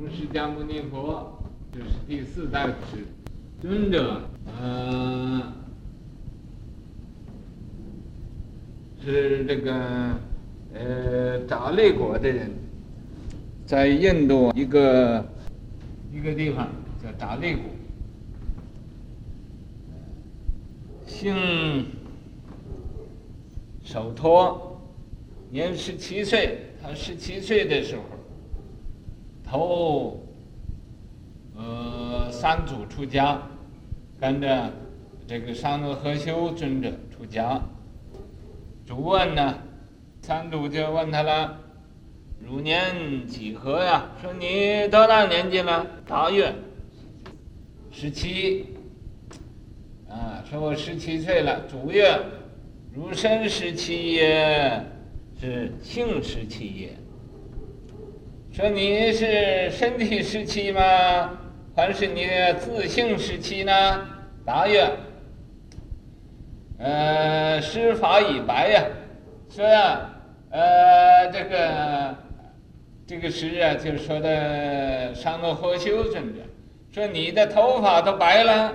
从释迦牟尼佛就是第四代是尊者，嗯、呃，是这个呃扎利国的人，在印度一个一个地方叫扎利国，姓首陀，年十七岁，他十七岁的时候。头，呃，三祖出家，跟着这个桑罗和修尊者出家。主问呢，三祖就问他了：“汝年几何呀？”说：“你多大年纪了？”答曰：“十七。”啊，说我十七岁了。主曰：“汝身十七耶，是庆十七耶。”说你是身体时期吗？还是你的自性时期呢？答曰：呃，师法已白呀。说呀，呃，这个这个师啊，就是说的桑罗和修尊者，说你的头发都白了，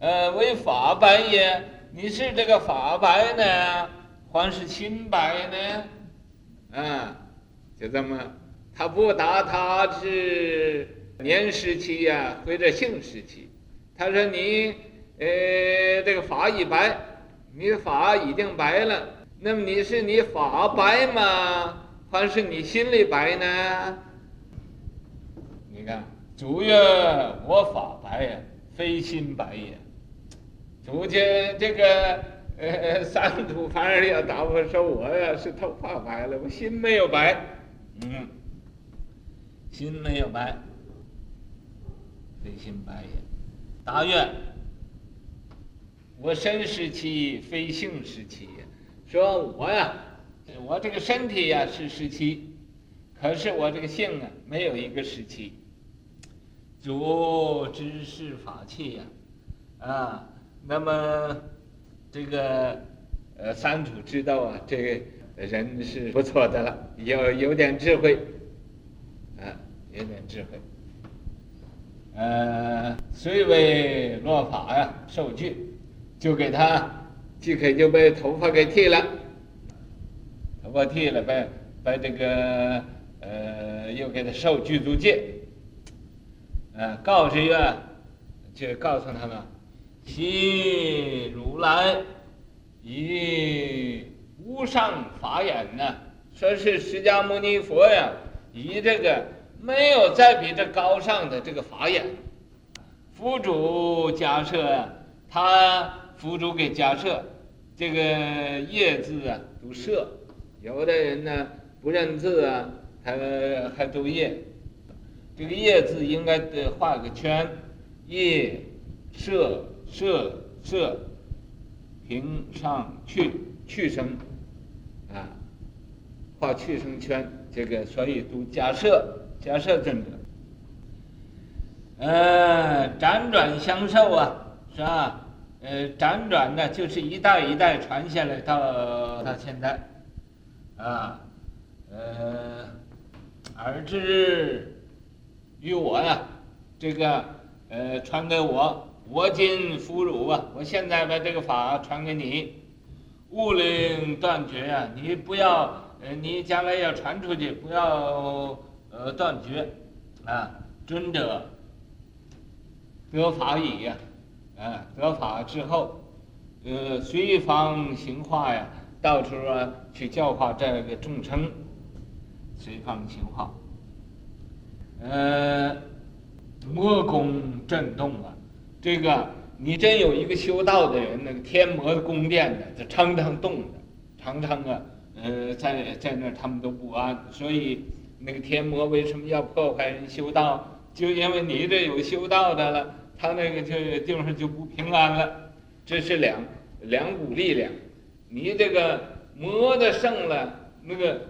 呃，为法白也。你是这个发白呢，还是心白呢？啊，就这么。他不答，他是年时期呀，或者性时期。他说你，呃，这个发已白，你的发已经白了。那么你是你发白吗？还是你心里白呢？你看，主曰：我发白呀，非心白也。主见这个，呃，三土反而要答复说，我呀是头发白了，我心没有白。嗯。心没有白，非心白也。答曰：我身十七，非性是七。说我呀，我这个身体呀是十七，可是我这个性啊没有一个十七。主知是法器呀，啊，那么这个呃三祖知道啊，这个人是不错的了，有有点智慧。有点智慧，呃，虽为落法呀，受具，就给他，即刻就被头发给剃了，头发剃了，被被这个，呃，又给他受具足戒，呃，告之曰，就告诉他们，昔如来以无上法眼呢，说是释迦牟尼佛呀，以这个。没有再比这高尚的这个法眼，佛祖假设，他佛祖给假设，这个业字啊读舍，有的人呢不认字啊，他还读业，这个业字应该得画个圈，业舍舍舍，平上去去声，啊，画去声圈，这个所以读假设。假设尊者，呃，辗转相授啊，是吧？呃，辗转呢，就是一代一代传下来到到现在，啊，呃，而至于我呀，这个呃传给我，我今俘虏啊，我现在把这个法传给你，勿令断绝啊，你不要，呃，你将来要传出去，不要。呃，断绝，啊，尊者得法已呀，啊，得法之后，呃，随方行化呀，到处啊去教化这个众生，随方行化。呃，魔宫震动啊，这个你真有一个修道的人，那个天魔的宫殿的，这常常动的，常常啊，呃，在在那他们都不安，所以。那个天魔为什么要破坏人修道？就因为你这有修道的了，他那个就地方就不平安了。这是两两股力量，你这个魔的胜了，那个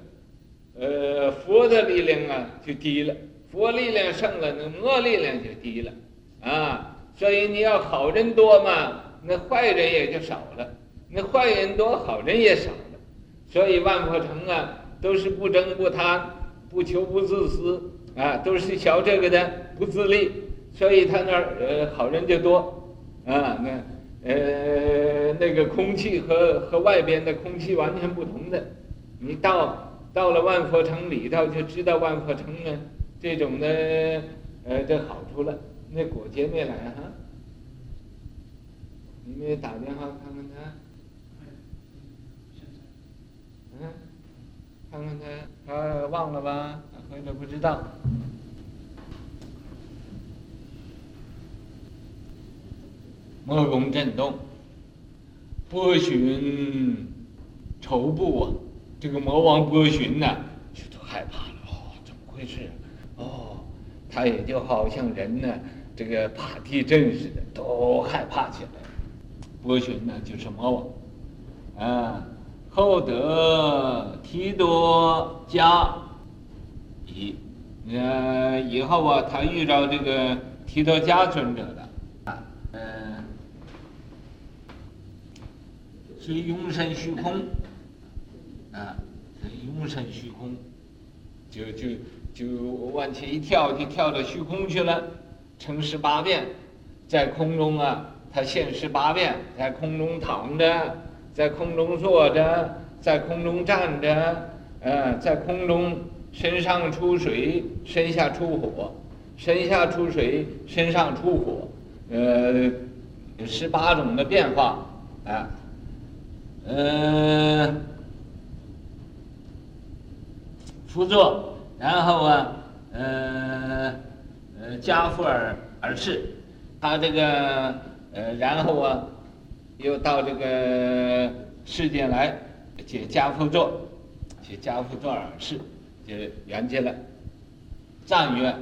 呃佛的力量啊就低了。佛力量胜了，那魔力量就低了啊。所以你要好人多嘛，那坏人也就少了；那坏人多，好人也少了。所以万佛城啊，都是不争不贪。不求不自私啊，都是学这个的，不自立，所以他那儿呃好人就多，啊，那呃那个空气和和外边的空气完全不同的，你到到了万佛城里头就知道万佛城呢这种的呃的好处了。那果杰没来哈？你们打电话看看他？嗯，看看他，他忘了吧？或者不知道。魔宫震动，波旬愁布啊！这个魔王波旬呐，就都害怕了。哦，怎么回事？哦，他也就好像人呢，这个怕地震似的，都害怕起来。波旬呢，就是魔王，啊，后得提多迦以，呃，以后啊，他遇到这个提多迦尊者了。所以永生虚空，啊，永生虚空，就就就往前一跳，就跳到虚空去了，成十八变，在空中啊，他现十八变，在空中躺着，在空中坐着，在空中站着，呃，在空中身上出水，身下出火，身下出水，身上出火，呃，十八种的变化，啊。嗯，辅佐，然后啊，呃，呃，加趺而而逝，他这个呃，然后啊，又到这个世间来解跏趺坐，解跏趺坐而逝，就圆寂了。赞曰：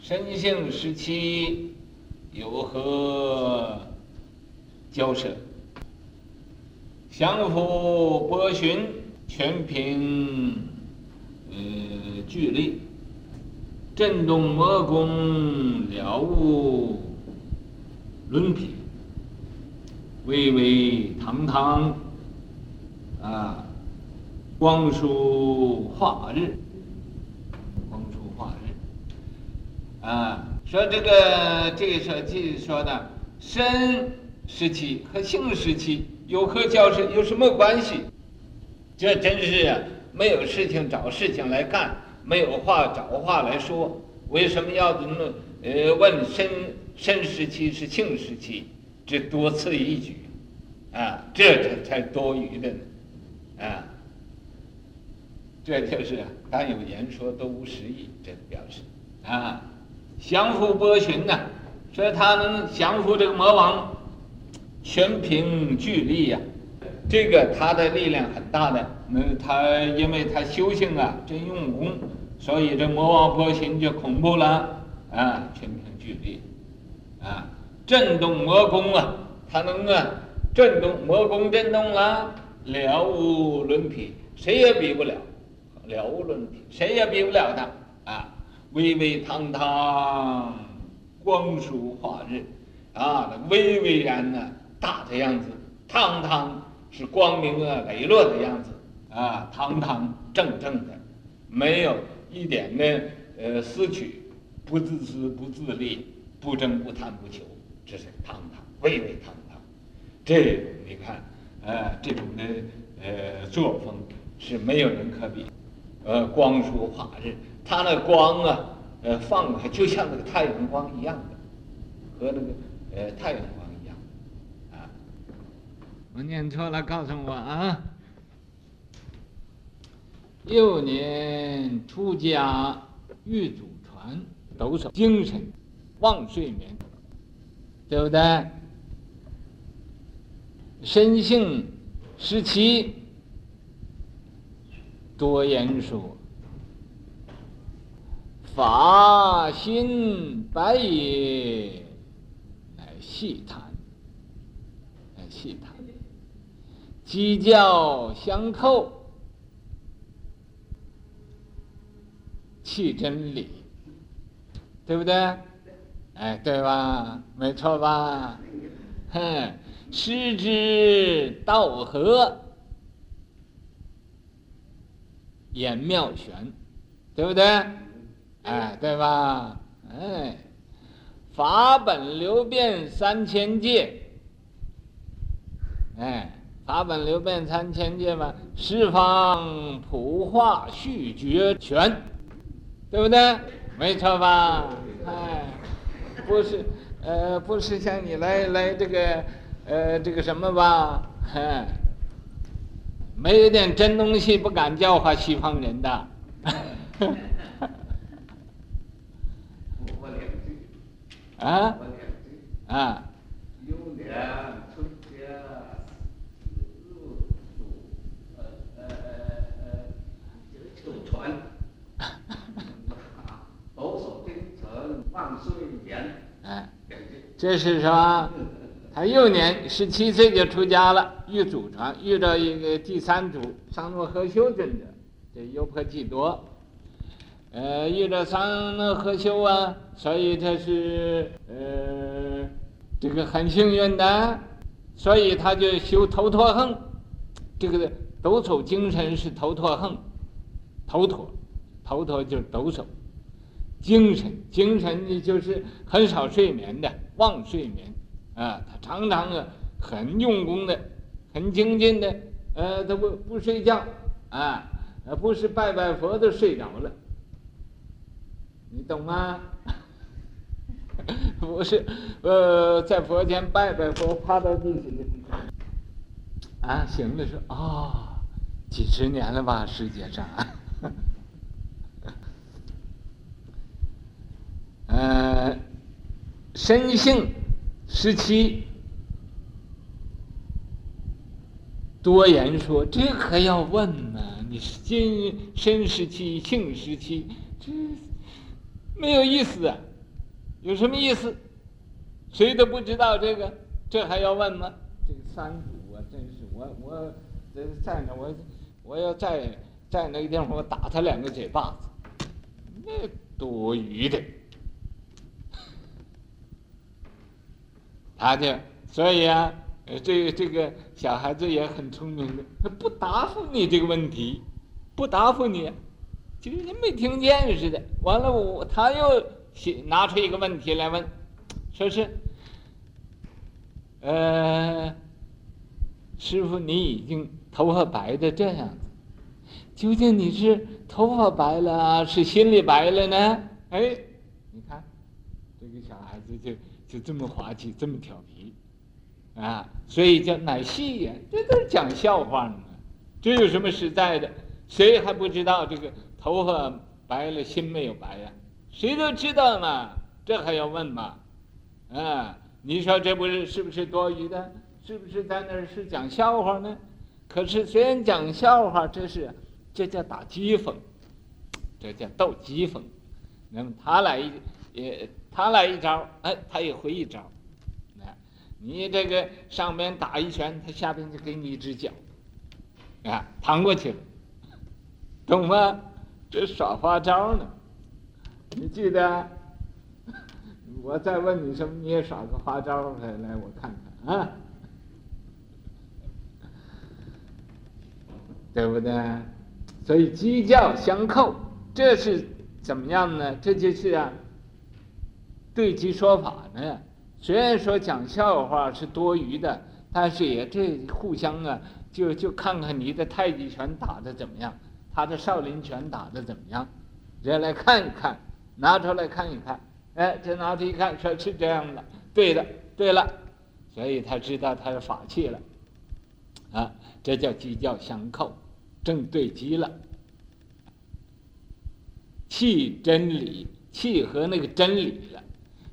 身性十期，有何交涉？降伏波旬，全凭呃具力，震动魔宫，了悟轮毗，巍巍堂堂，啊，光殊化日，光殊化日，啊，说这个这个说记说的身时期和性时期。有何交涉？有什么关系？这真是啊，没有事情找事情来干，没有话找话来说。为什么要这么呃问身身时期是性时期？这多此一举，啊，这才才多余的呢，啊，这就是当有言说都无实意，这个表示啊，降伏波旬呐，说他能降服这个魔王。全凭具力呀，这个他的力量很大的。那他因为他修行啊，真用功，所以这魔王波旬就恐怖了啊！全凭具力，啊，震动魔宫啊，他能啊震动魔宫，震动了，了无伦比，谁也比不了，了无伦比，谁也比不了他啊！巍巍堂堂，光殊化日，啊，那巍巍然呢。大的样子，堂堂是光明啊磊落的样子啊，堂堂正正的，没有一点的呃私取，不自私不自利，不争不贪不求，这是堂堂巍巍堂堂。这你看，呃，这种的呃作风是没有人可比。呃，光殊化日，它那光啊，呃放开就像那个太阳光一样的，和那个呃太阳光一样。啊。我念错了，告诉我啊！幼年出家，欲祖传，抖擞精神，忘睡眠，对不对？身性十七，多言说，法心白也，来细谈，乃细谈。犄角相扣，弃真理，对不对？哎，对吧？没错吧？哼，师之道合，言妙玄，对不对？哎，对吧？哎，法本流变三千界，哎，法本流变三千界嘛，十方普化续绝全，对不对？没错吧？哎，不是，呃，不是像你来来这个，呃，这个什么吧？哎，没有点真东西不敢教化西方人的。啊，啊，出家，入呃呃呃就求传，保守精诚万岁年。哎，这是说？他幼年十七岁就出家了，遇祖传，遇到一个第三祖桑诺和修尊者，这优婆弃多。呃，遇到桑诺和修啊。所以他是呃，这个很幸运的，所以他就修头陀行，这个抖擞精神是头陀行，头陀，头陀就是抖擞，精神精神呢就是很少睡眠的，忘睡眠，啊，他常常啊很用功的，很精进的，呃，他不不睡觉，啊，不是拜拜佛都睡着了，你懂吗？不是，呃，在佛前拜拜佛，趴到地上，啊，醒了说啊、几十年了吧，世界上，呃，身性十七，多言说，这可要问呢？你是今身十七，性十七，这没有意思啊。有什么意思？谁都不知道这个，这还要问吗？这个三祖啊，真是我我这在那我我要在在那个地方我打他两个嘴巴子，那多余的。他就所以啊，这个这个小孩子也很聪明的，他不答复你这个问题，不答复你，就跟没听见似的。完了我他又。拿出一个问题来问，说是，呃，师傅，你已经头发白的这样，究竟你是头发白了，是心里白了呢？哎，你看，这个小孩子就就这么滑稽，这么调皮，啊，所以叫乃戏呀，这都是讲笑话呢，这有什么实在的？谁还不知道这个头发白了，心没有白呀？谁都知道嘛，这还要问吗？啊，你说这不是是不是多余的？是不是在那儿是讲笑话呢？可是虽然讲笑话，这是这叫打讥讽，这叫逗讥讽。那么他来也他来一招，哎，他也回一招。啊，你这个上面打一拳，他下边就给你一只脚，啊，弹过去了，懂吗？这耍花招呢。你记得，我再问你什么，你也耍个花招来来，我看看啊，对不对？所以鸡叫相扣，这是怎么样呢？这就是啊，对机说法呢。虽然说讲笑话是多余的，但是也这互相啊，就就看看你的太极拳打得怎么样，他的少林拳打得怎么样，人来看一看。拿出来看一看，哎，这拿出一看，说是这样的，对的，对了，所以他知道他的法器了，啊，这叫机教相扣，正对机了，契真理，契合那个真理了。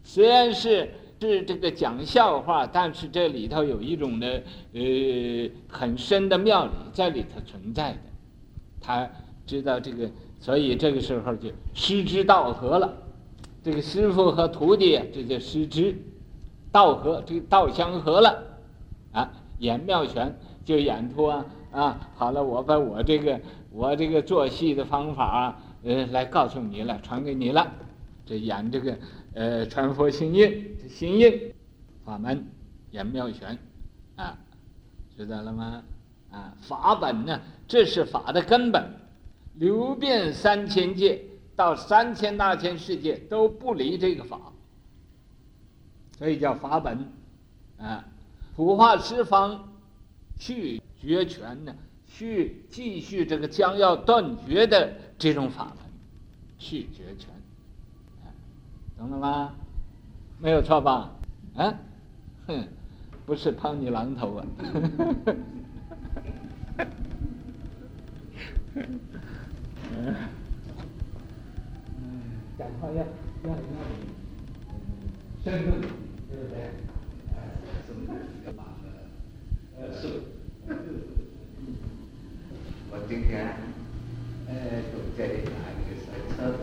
虽然是是这个讲笑话，但是这里头有一种的呃很深的妙理在里头存在的，他知道这个。所以这个时候就师之道合了，这个师傅和徒弟这叫师之道合，这个道相合了，啊，演妙拳就演出啊啊，好了，我把我这个我这个做戏的方法啊，呃，来告诉你了，传给你了，这演这个呃传佛心印，心印法门演妙拳，啊，知道了吗？啊，法本呢，这是法的根本。流遍三千界，到三千大千世界都不离这个法，所以叫法本，啊，普化十方，去绝权呢，去继续这个将要断绝的这种法门，去绝权，懂了吗？没有错吧？啊，哼，不是抛你榔头啊。嗯，讲话要要要深入，对不对？哎，什么叫法呢？呃，是。我今天，呃，从这里来，就是在车